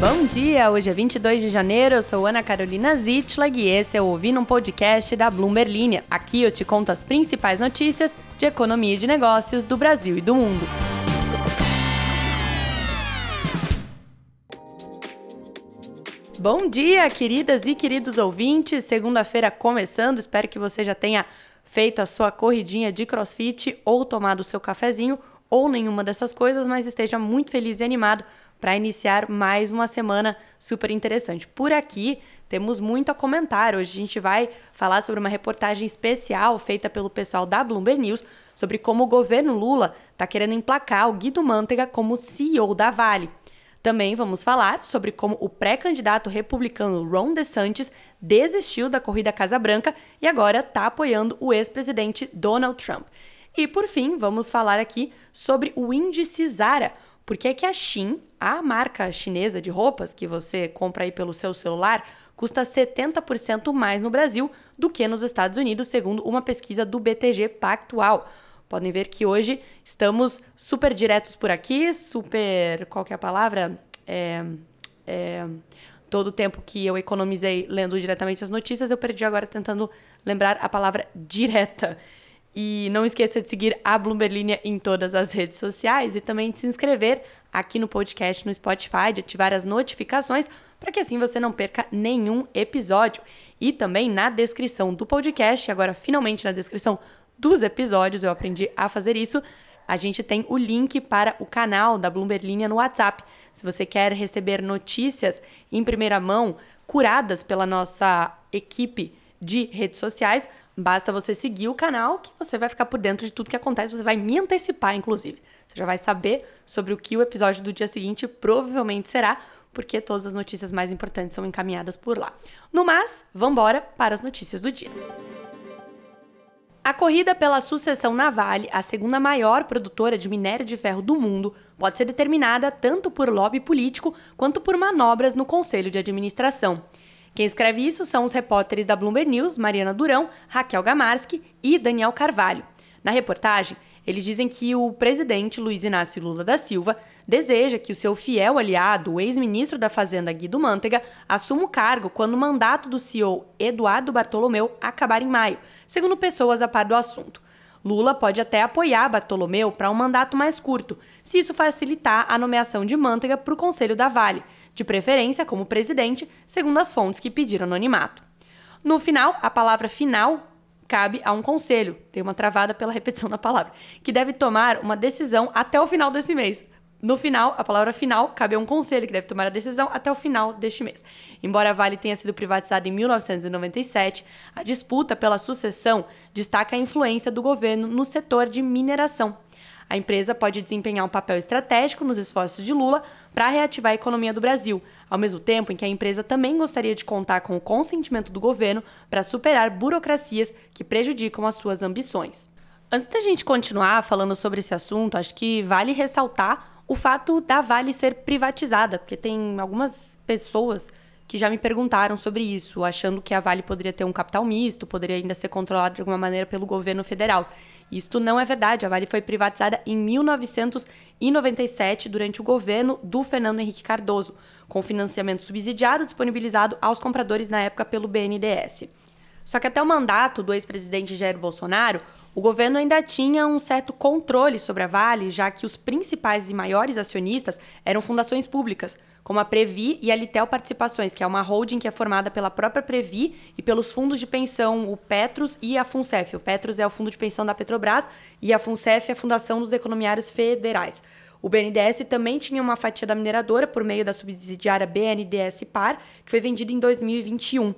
Bom dia, hoje é 22 de janeiro, eu sou Ana Carolina Zitlag e esse é o Ouvindo um Podcast da Bloomberg Linha. Aqui eu te conto as principais notícias de economia e de negócios do Brasil e do mundo. Bom dia, queridas e queridos ouvintes. Segunda-feira começando, espero que você já tenha feito a sua corridinha de crossfit ou tomado o seu cafezinho ou nenhuma dessas coisas, mas esteja muito feliz e animado para iniciar mais uma semana super interessante. Por aqui temos muito a comentar. Hoje a gente vai falar sobre uma reportagem especial feita pelo pessoal da Bloomberg News sobre como o governo Lula está querendo emplacar o Guido Mantega como CEO da Vale. Também vamos falar sobre como o pré-candidato republicano Ron DeSantis desistiu da corrida Casa Branca e agora está apoiando o ex-presidente Donald Trump. E por fim, vamos falar aqui sobre o índice Zara, porque é que a Shein, a marca chinesa de roupas que você compra aí pelo seu celular, custa 70% mais no Brasil do que nos Estados Unidos, segundo uma pesquisa do BTG Pactual. Podem ver que hoje estamos super diretos por aqui, super. Qual que é a palavra? É, é, todo o tempo que eu economizei lendo diretamente as notícias, eu perdi agora tentando lembrar a palavra direta. E não esqueça de seguir a Bloomberg em todas as redes sociais e também de se inscrever aqui no podcast no Spotify, de ativar as notificações para que assim você não perca nenhum episódio. E também na descrição do podcast, agora finalmente na descrição dos episódios, eu aprendi a fazer isso. A gente tem o link para o canal da Bloomberg no WhatsApp. Se você quer receber notícias em primeira mão, curadas pela nossa equipe de redes sociais, Basta você seguir o canal que você vai ficar por dentro de tudo que acontece, você vai me antecipar, inclusive. Você já vai saber sobre o que o episódio do dia seguinte provavelmente será, porque todas as notícias mais importantes são encaminhadas por lá. No mais, vambora para as notícias do dia. A corrida pela sucessão na Vale, a segunda maior produtora de minério de ferro do mundo, pode ser determinada tanto por lobby político quanto por manobras no conselho de administração. Quem escreve isso são os repórteres da Bloomberg News, Mariana Durão, Raquel Gamarski e Daniel Carvalho. Na reportagem, eles dizem que o presidente Luiz Inácio Lula da Silva deseja que o seu fiel aliado, o ex-ministro da Fazenda Guido Mantega, assuma o cargo quando o mandato do CEO Eduardo Bartolomeu acabar em maio, segundo pessoas a par do assunto. Lula pode até apoiar Bartolomeu para um mandato mais curto, se isso facilitar a nomeação de Mantega para o Conselho da Vale, de preferência como presidente, segundo as fontes que pediram anonimato. No final, a palavra final cabe a um conselho, tem uma travada pela repetição da palavra, que deve tomar uma decisão até o final desse mês. No final, a palavra final cabe a um conselho que deve tomar a decisão até o final deste mês. Embora a Vale tenha sido privatizada em 1997, a disputa pela sucessão destaca a influência do governo no setor de mineração. A empresa pode desempenhar um papel estratégico nos esforços de Lula para reativar a economia do Brasil, ao mesmo tempo em que a empresa também gostaria de contar com o consentimento do governo para superar burocracias que prejudicam as suas ambições. Antes da gente continuar falando sobre esse assunto, acho que vale ressaltar o fato da Vale ser privatizada, porque tem algumas pessoas que já me perguntaram sobre isso, achando que a Vale poderia ter um capital misto, poderia ainda ser controlada de alguma maneira pelo governo federal. Isto não é verdade. A Vale foi privatizada em 1997 durante o governo do Fernando Henrique Cardoso, com financiamento subsidiado disponibilizado aos compradores na época pelo BNDES. Só que até o mandato do ex-presidente Jair Bolsonaro, o governo ainda tinha um certo controle sobre a Vale, já que os principais e maiores acionistas eram fundações públicas, como a Previ e a Litel Participações, que é uma holding que é formada pela própria Previ e pelos fundos de pensão, o Petros e a FUNCEF. O Petros é o fundo de pensão da Petrobras e a FUNCEF é a Fundação dos Economiários Federais. O BNDES também tinha uma fatia da mineradora por meio da subsidiária BNDES Par, que foi vendida em 2021.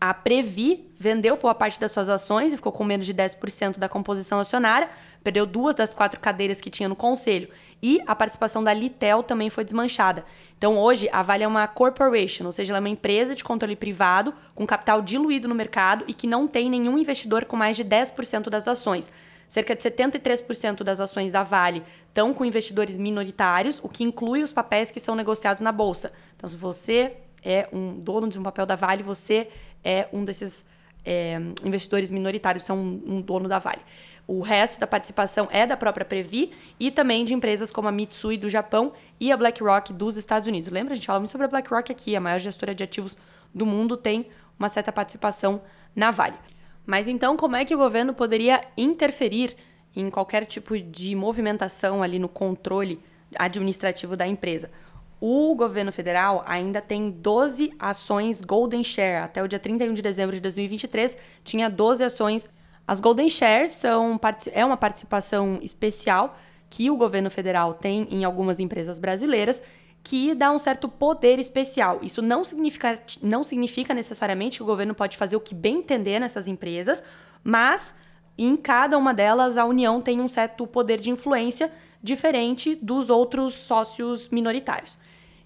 A Previ vendeu boa parte das suas ações e ficou com menos de 10% da composição acionária, perdeu duas das quatro cadeiras que tinha no conselho. E a participação da Litel também foi desmanchada. Então, hoje, a Vale é uma corporation, ou seja, ela é uma empresa de controle privado, com capital diluído no mercado e que não tem nenhum investidor com mais de 10% das ações. Cerca de 73% das ações da Vale estão com investidores minoritários, o que inclui os papéis que são negociados na bolsa. Então, se você é um dono de um papel da Vale, você é um desses é, investidores minoritários, são um, um dono da Vale. O resto da participação é da própria Previ e também de empresas como a Mitsui do Japão e a BlackRock dos Estados Unidos. Lembra? A gente fala muito sobre a BlackRock aqui, a maior gestora de ativos do mundo tem uma certa participação na Vale. Mas então, como é que o governo poderia interferir em qualquer tipo de movimentação ali no controle administrativo da empresa? O governo federal ainda tem 12 ações Golden Share. Até o dia 31 de dezembro de 2023, tinha 12 ações as Golden Shares são, é uma participação especial que o governo federal tem em algumas empresas brasileiras que dá um certo poder especial. Isso não significa, não significa necessariamente que o governo pode fazer o que bem entender nessas empresas, mas em cada uma delas a União tem um certo poder de influência diferente dos outros sócios minoritários.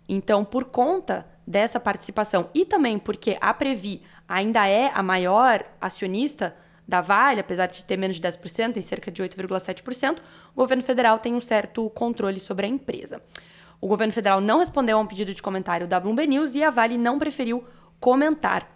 Então, por conta dessa participação e também porque a Previ ainda é a maior acionista da Vale, apesar de ter menos de 10%, tem cerca de 8,7%, o governo federal tem um certo controle sobre a empresa. O governo federal não respondeu a um pedido de comentário da Bloomberg News e a Vale não preferiu comentar.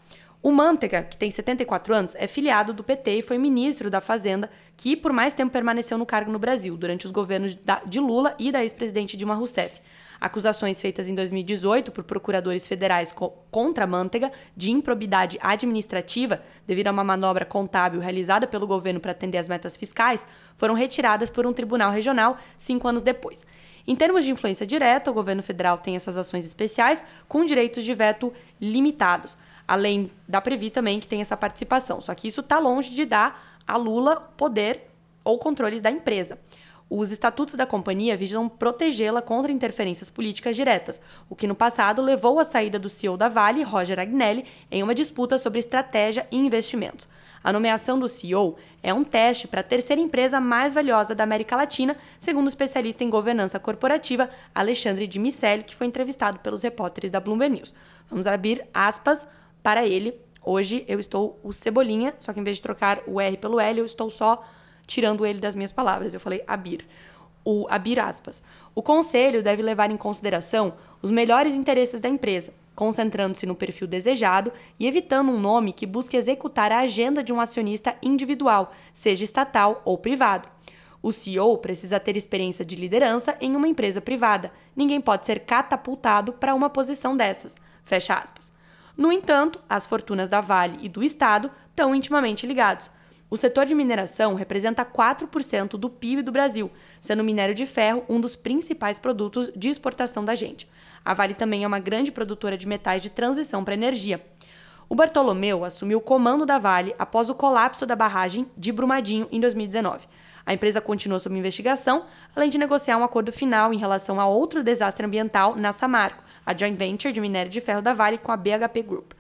O Mantega, que tem 74 anos, é filiado do PT e foi ministro da Fazenda, que por mais tempo permaneceu no cargo no Brasil, durante os governos de Lula e da ex-presidente Dilma Rousseff acusações feitas em 2018 por procuradores federais co contra Manteiga de improbidade administrativa devido a uma manobra contábil realizada pelo governo para atender às metas fiscais foram retiradas por um tribunal regional cinco anos depois. Em termos de influência direta, o governo federal tem essas ações especiais com direitos de veto limitados, além da Previ também, que tem essa participação. Só que isso está longe de dar a Lula poder ou controles da empresa. Os estatutos da companhia visam protegê-la contra interferências políticas diretas, o que no passado levou à saída do CEO da Vale, Roger Agnelli, em uma disputa sobre estratégia e investimentos. A nomeação do CEO é um teste para a terceira empresa mais valiosa da América Latina, segundo o especialista em governança corporativa Alexandre de Miceli, que foi entrevistado pelos repórteres da Bloomberg News. Vamos abrir aspas para ele. Hoje eu estou o Cebolinha, só que em vez de trocar o R pelo L, eu estou só tirando ele das minhas palavras. Eu falei abir. O abrir aspas. O conselho deve levar em consideração os melhores interesses da empresa, concentrando-se no perfil desejado e evitando um nome que busque executar a agenda de um acionista individual, seja estatal ou privado. O CEO precisa ter experiência de liderança em uma empresa privada. Ninguém pode ser catapultado para uma posição dessas. Fecha aspas. No entanto, as fortunas da Vale e do Estado estão intimamente ligados. O setor de mineração representa 4% do PIB do Brasil, sendo o minério de ferro um dos principais produtos de exportação da gente. A Vale também é uma grande produtora de metais de transição para energia. O Bartolomeu assumiu o comando da Vale após o colapso da barragem de Brumadinho em 2019. A empresa continuou sob investigação, além de negociar um acordo final em relação a outro desastre ambiental na Samarco, a joint venture de minério de ferro da Vale com a BHP Group.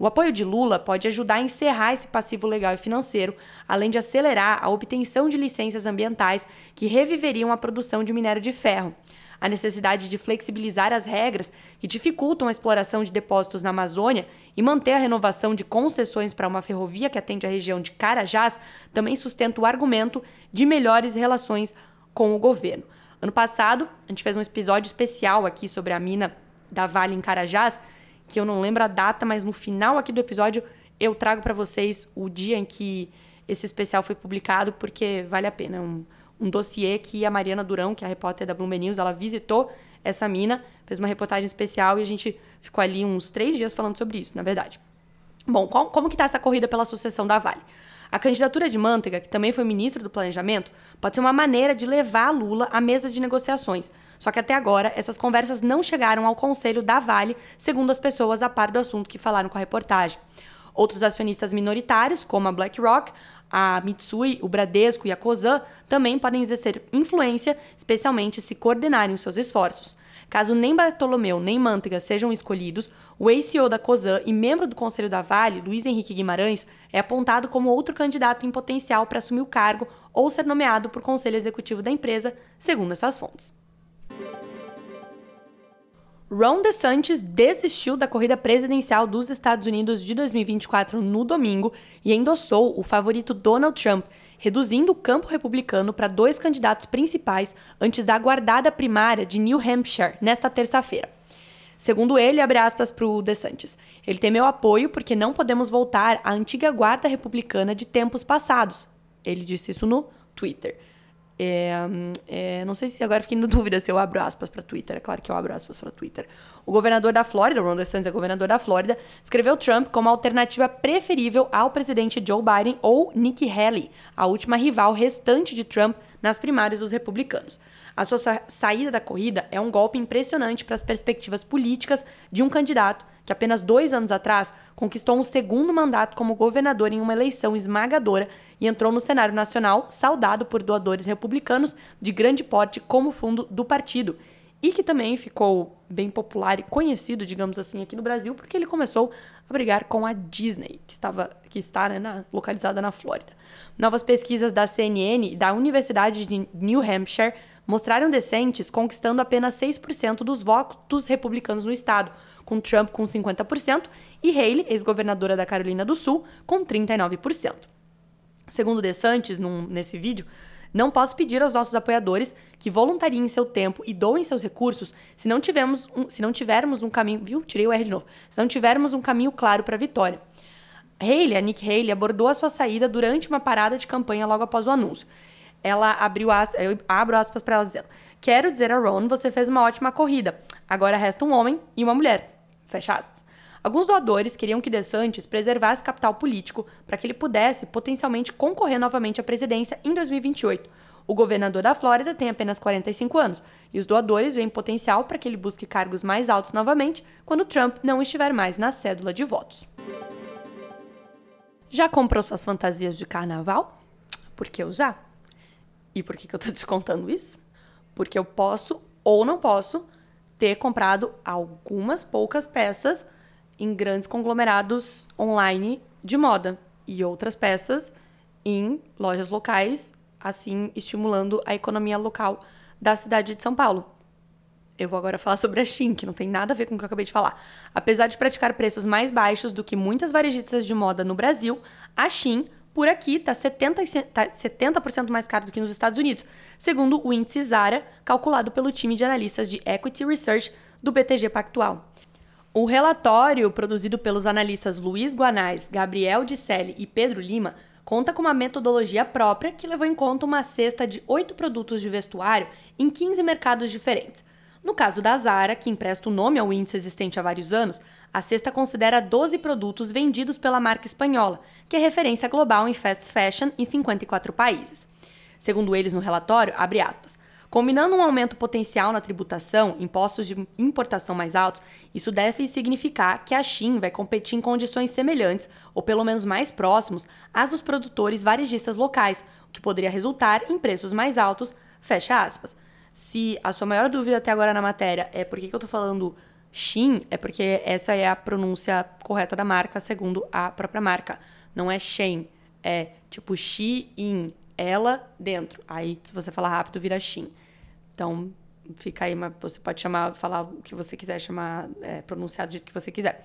O apoio de Lula pode ajudar a encerrar esse passivo legal e financeiro, além de acelerar a obtenção de licenças ambientais que reviveriam a produção de minério de ferro. A necessidade de flexibilizar as regras que dificultam a exploração de depósitos na Amazônia e manter a renovação de concessões para uma ferrovia que atende a região de Carajás também sustenta o argumento de melhores relações com o governo. Ano passado, a gente fez um episódio especial aqui sobre a mina da Vale em Carajás, que eu não lembro a data, mas no final aqui do episódio eu trago para vocês o dia em que esse especial foi publicado, porque vale a pena. Um, um dossiê que a Mariana Durão, que é a repórter da Bloomberg News, ela visitou essa mina, fez uma reportagem especial e a gente ficou ali uns três dias falando sobre isso, na verdade. Bom, qual, como que está essa corrida pela sucessão da Vale? A candidatura de Manteiga, que também foi ministro do Planejamento, pode ser uma maneira de levar Lula à mesa de negociações. Só que até agora, essas conversas não chegaram ao conselho da Vale, segundo as pessoas a par do assunto que falaram com a reportagem. Outros acionistas minoritários, como a BlackRock, a Mitsui, o Bradesco e a Cosan, também podem exercer influência, especialmente se coordenarem os seus esforços. Caso nem Bartolomeu nem Manteiga sejam escolhidos, o ex-CEO da COSAN e membro do Conselho da Vale, Luiz Henrique Guimarães, é apontado como outro candidato em potencial para assumir o cargo ou ser nomeado por conselho executivo da empresa, segundo essas fontes. Ron DeSantis desistiu da corrida presidencial dos Estados Unidos de 2024 no domingo e endossou o favorito Donald Trump, reduzindo o campo republicano para dois candidatos principais antes da aguardada primária de New Hampshire nesta terça-feira. Segundo ele, abre aspas para o DeSantis, ele tem meu apoio porque não podemos voltar à antiga guarda republicana de tempos passados. Ele disse isso no Twitter. É, é, não sei se agora fiquei em dúvida se eu abro aspas para Twitter. É claro que eu abro aspas para Twitter. O governador da Flórida, Ron DeSantis é governador da Flórida, escreveu Trump como alternativa preferível ao presidente Joe Biden ou Nikki Haley, a última rival restante de Trump nas primárias dos republicanos. A sua sa saída da corrida é um golpe impressionante para as perspectivas políticas de um candidato que apenas dois anos atrás conquistou um segundo mandato como governador em uma eleição esmagadora e entrou no cenário nacional saudado por doadores republicanos de grande porte como fundo do partido. E que também ficou bem popular e conhecido, digamos assim, aqui no Brasil, porque ele começou a brigar com a Disney, que, estava, que está né, na, localizada na Flórida. Novas pesquisas da CNN e da Universidade de New Hampshire mostraram decentes conquistando apenas 6% dos votos republicanos no estado, com Trump com 50% e Haley, ex-governadora da Carolina do Sul, com 39%. Segundo DeSantis, num, nesse vídeo, não posso pedir aos nossos apoiadores que voluntariem seu tempo e doem seus recursos se não, tivermos um, se não tivermos um caminho. Viu? Tirei o R de novo. Se não tivermos um caminho claro para a vitória. Haley, a Nick Haley, abordou a sua saída durante uma parada de campanha logo após o anúncio ela abriu as, eu abro aspas para ela dizendo: Quero dizer a Ron, você fez uma ótima corrida. Agora resta um homem e uma mulher. Fecha aspas. Alguns doadores queriam que DeSantis preservasse capital político para que ele pudesse potencialmente concorrer novamente à presidência em 2028. O governador da Flórida tem apenas 45 anos e os doadores veem potencial para que ele busque cargos mais altos novamente quando Trump não estiver mais na cédula de votos. Já comprou suas fantasias de carnaval? Porque eu já. E por que, que eu tô descontando isso? Porque eu posso ou não posso ter comprado algumas poucas peças em grandes conglomerados online de moda e outras peças em lojas locais, assim estimulando a economia local da cidade de São Paulo. Eu vou agora falar sobre a Shein, que não tem nada a ver com o que eu acabei de falar. Apesar de praticar preços mais baixos do que muitas varejistas de moda no Brasil, a Shein por aqui está 70%, tá 70 mais caro do que nos Estados Unidos, segundo o índice Zara, calculado pelo time de analistas de Equity Research do BTG Pactual. O relatório, produzido pelos analistas Luiz Guanais, Gabriel Dicelli e Pedro Lima, conta com uma metodologia própria que levou em conta uma cesta de oito produtos de vestuário em 15 mercados diferentes. No caso da Zara, que empresta o nome ao índice existente há vários anos, a cesta considera 12 produtos vendidos pela marca espanhola, que é referência global em fast fashion em 54 países. Segundo eles no relatório, abre aspas, Combinando um aumento potencial na tributação, impostos de importação mais altos, isso deve significar que a Shein vai competir em condições semelhantes, ou pelo menos mais próximos, às dos produtores varejistas locais, o que poderia resultar em preços mais altos, fecha aspas. Se a sua maior dúvida até agora na matéria é por que, eu estou falando Shin é porque essa é a pronúncia correta da marca, segundo a própria marca. Não é Shen, é tipo Shein, ela dentro. Aí, se você falar rápido, vira Shin. Então, fica aí, mas você pode chamar, falar o que você quiser, chamar, é, pronunciar do jeito que você quiser.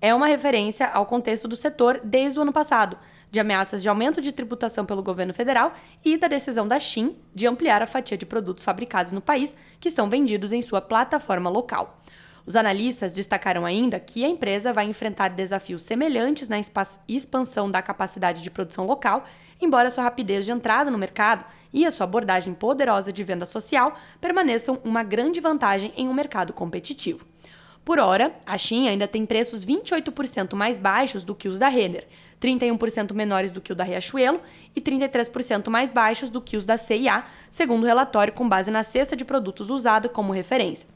É uma referência ao contexto do setor desde o ano passado, de ameaças de aumento de tributação pelo governo federal e da decisão da Shin de ampliar a fatia de produtos fabricados no país que são vendidos em sua plataforma local. Os analistas destacaram ainda que a empresa vai enfrentar desafios semelhantes na expansão da capacidade de produção local, embora sua rapidez de entrada no mercado e a sua abordagem poderosa de venda social permaneçam uma grande vantagem em um mercado competitivo. Por hora, a Shein ainda tem preços 28% mais baixos do que os da Renner, 31% menores do que o da Riachuelo e 33% mais baixos do que os da CIA, segundo o relatório com base na cesta de produtos usada como referência.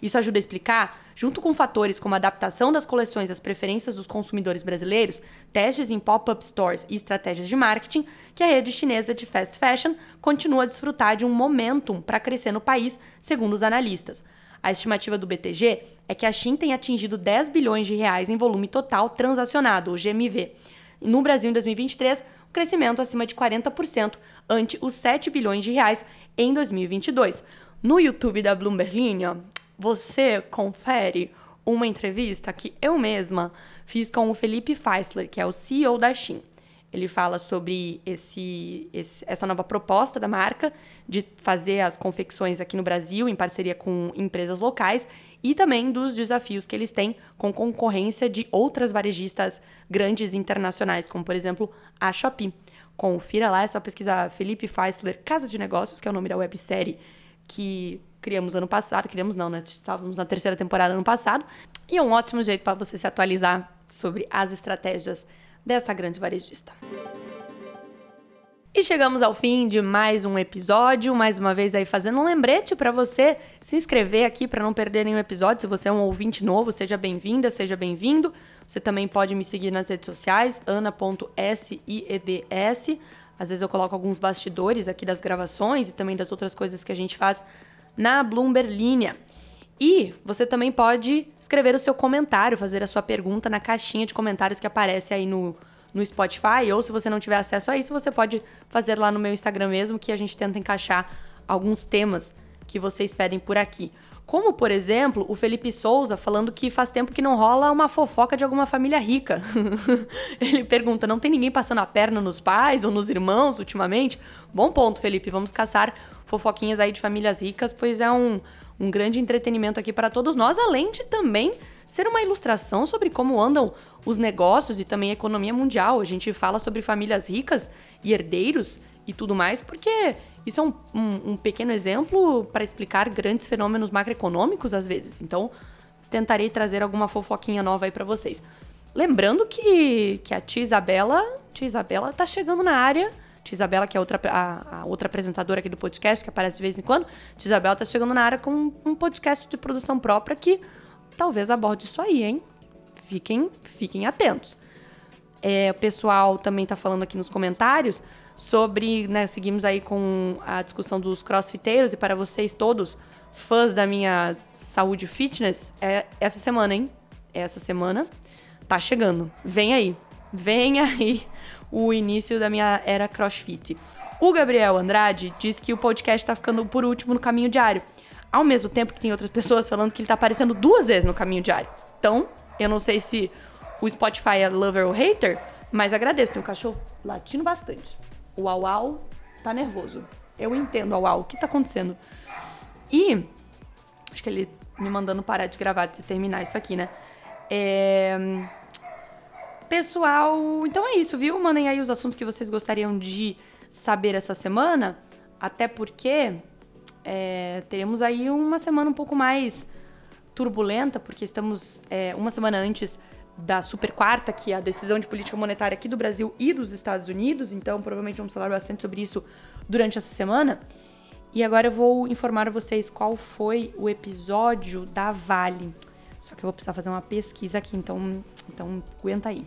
Isso ajuda a explicar, junto com fatores como a adaptação das coleções às preferências dos consumidores brasileiros, testes em pop-up stores e estratégias de marketing, que a rede chinesa de fast fashion continua a desfrutar de um momentum para crescer no país, segundo os analistas. A estimativa do BTG é que a China tem atingido 10 bilhões de reais em volume total transacionado, o GMV. No Brasil, em 2023, um crescimento acima de 40%, ante os 7 bilhões de reais em 2022. No YouTube da Bloomberg, você confere uma entrevista que eu mesma fiz com o Felipe Feisler, que é o CEO da Shein. Ele fala sobre esse, esse, essa nova proposta da marca de fazer as confecções aqui no Brasil em parceria com empresas locais e também dos desafios que eles têm com concorrência de outras varejistas grandes internacionais, como por exemplo a Shopee. confira lá, é só pesquisar Felipe Feisler Casa de Negócios, que é o nome da websérie que criamos ano passado. Criamos não, né? Estávamos na terceira temporada ano passado. E é um ótimo jeito para você se atualizar sobre as estratégias desta grande varejista. E chegamos ao fim de mais um episódio, mais uma vez aí fazendo um lembrete para você se inscrever aqui para não perder nenhum episódio. Se você é um ouvinte novo, seja bem-vinda, seja bem-vindo. Você também pode me seguir nas redes sociais, ana.sieds. Às vezes eu coloco alguns bastidores aqui das gravações e também das outras coisas que a gente faz na Bloomberg Linha. E você também pode escrever o seu comentário, fazer a sua pergunta na caixinha de comentários que aparece aí no no Spotify, ou se você não tiver acesso a isso, você pode fazer lá no meu Instagram mesmo, que a gente tenta encaixar alguns temas que vocês pedem por aqui. Como, por exemplo, o Felipe Souza falando que faz tempo que não rola uma fofoca de alguma família rica. Ele pergunta: não tem ninguém passando a perna nos pais ou nos irmãos ultimamente? Bom ponto, Felipe. Vamos caçar fofoquinhas aí de famílias ricas, pois é um, um grande entretenimento aqui para todos nós, além de também ser uma ilustração sobre como andam os negócios e também a economia mundial. A gente fala sobre famílias ricas e herdeiros e tudo mais, porque isso é um, um, um pequeno exemplo para explicar grandes fenômenos macroeconômicos às vezes. Então, tentarei trazer alguma fofoquinha nova aí para vocês. Lembrando que, que a tia Isabela, tia Isabela tá chegando na área. Tia Isabela, que é outra, a, a, outra apresentadora aqui do podcast, que aparece de vez em quando. Tia Isabela tá chegando na área com um podcast de produção própria que talvez aborde isso aí, hein? Fiquem, fiquem atentos. É, o pessoal também está falando aqui nos comentários sobre, né, seguimos aí com a discussão dos crossfiteiros e para vocês todos, fãs da minha saúde fitness, é essa semana, hein? Essa semana tá chegando. Vem aí. Vem aí o início da minha era crossfit. O Gabriel Andrade diz que o podcast tá ficando por último no caminho diário. Ao mesmo tempo que tem outras pessoas falando que ele tá aparecendo duas vezes no caminho diário. Então, eu não sei se o Spotify é lover ou hater, mas agradeço. Tem um cachorro latindo bastante. O Au Au tá nervoso. Eu entendo, Au Au. O que tá acontecendo? E. Acho que ele me mandando parar de gravar, de terminar isso aqui, né? É. Pessoal, então é isso, viu? Mandem aí os assuntos que vocês gostariam de saber essa semana. Até porque é, teremos aí uma semana um pouco mais turbulenta, porque estamos é, uma semana antes da super quarta, que é a decisão de política monetária aqui do Brasil e dos Estados Unidos, então provavelmente vamos falar bastante sobre isso durante essa semana. E agora eu vou informar vocês qual foi o episódio da Vale. Só que eu vou precisar fazer uma pesquisa aqui, então, então aguenta aí.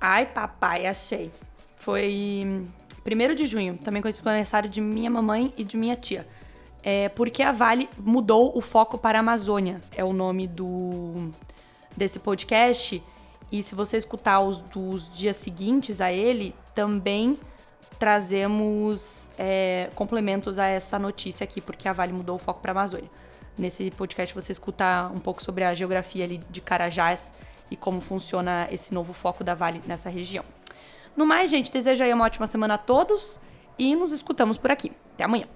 Ai, papai, achei. Foi 1 de junho, também conhecido como aniversário de minha mamãe e de minha tia é porque a Vale mudou o foco para a Amazônia, é o nome do desse podcast. E se você escutar os dos dias seguintes a ele, também trazemos é, complementos a essa notícia aqui, porque a Vale mudou o foco para a Amazônia. Nesse podcast você escuta um pouco sobre a geografia ali de Carajás e como funciona esse novo foco da Vale nessa região. No mais, gente, desejo aí uma ótima semana a todos e nos escutamos por aqui. Até amanhã.